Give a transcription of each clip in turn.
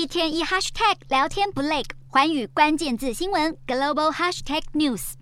一天一 hashtag 聊天不累，寰宇关键字新闻 global hashtag news。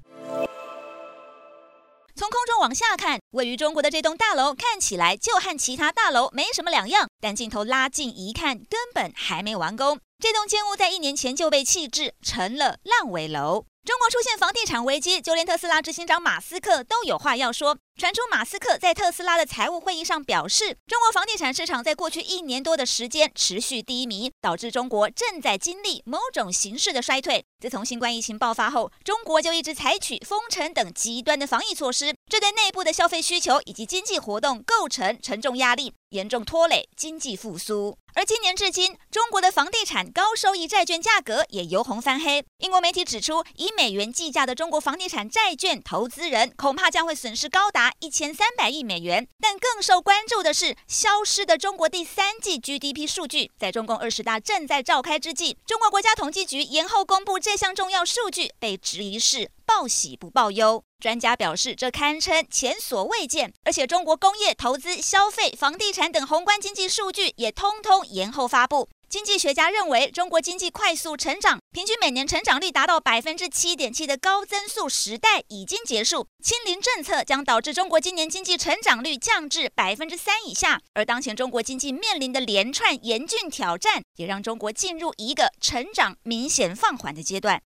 从空中往下看，位于中国的这栋大楼看起来就和其他大楼没什么两样，但镜头拉近一看，根本还没完工。这栋建物在一年前就被弃置，成了烂尾楼。中国出现房地产危机，就连特斯拉执行长马斯克都有话要说。传出马斯克在特斯拉的财务会议上表示，中国房地产市场在过去一年多的时间持续低迷，导致中国正在经历某种形式的衰退。自从新冠疫情爆发后，中国就一直采取封城等极端的防疫措施，这对内部的消费需求以及经济活动构成沉重压力，严重拖累经济复苏。而今年至今，中国的房地产高收益债券价格也由红翻黑。英国媒体指出，以美元计价的中国房地产债券投资人恐怕将会损失高达一千三百亿美元。但更受关注的是，消失的中国第三季 GDP 数据。在中共二十大正在召开之际，中国国家统计局延后公布这项重要数据，被质疑是报喜不报忧。专家表示，这堪称前所未见，而且中国工业、投资、消费、房地产等宏观经济数据也通通延后发布。经济学家认为，中国经济快速成长，平均每年成长率达到百分之七点七的高增速时代已经结束。清零政策将导致中国今年经济成长率降至百分之三以下，而当前中国经济面临的连串严峻挑战，也让中国进入一个成长明显放缓的阶段。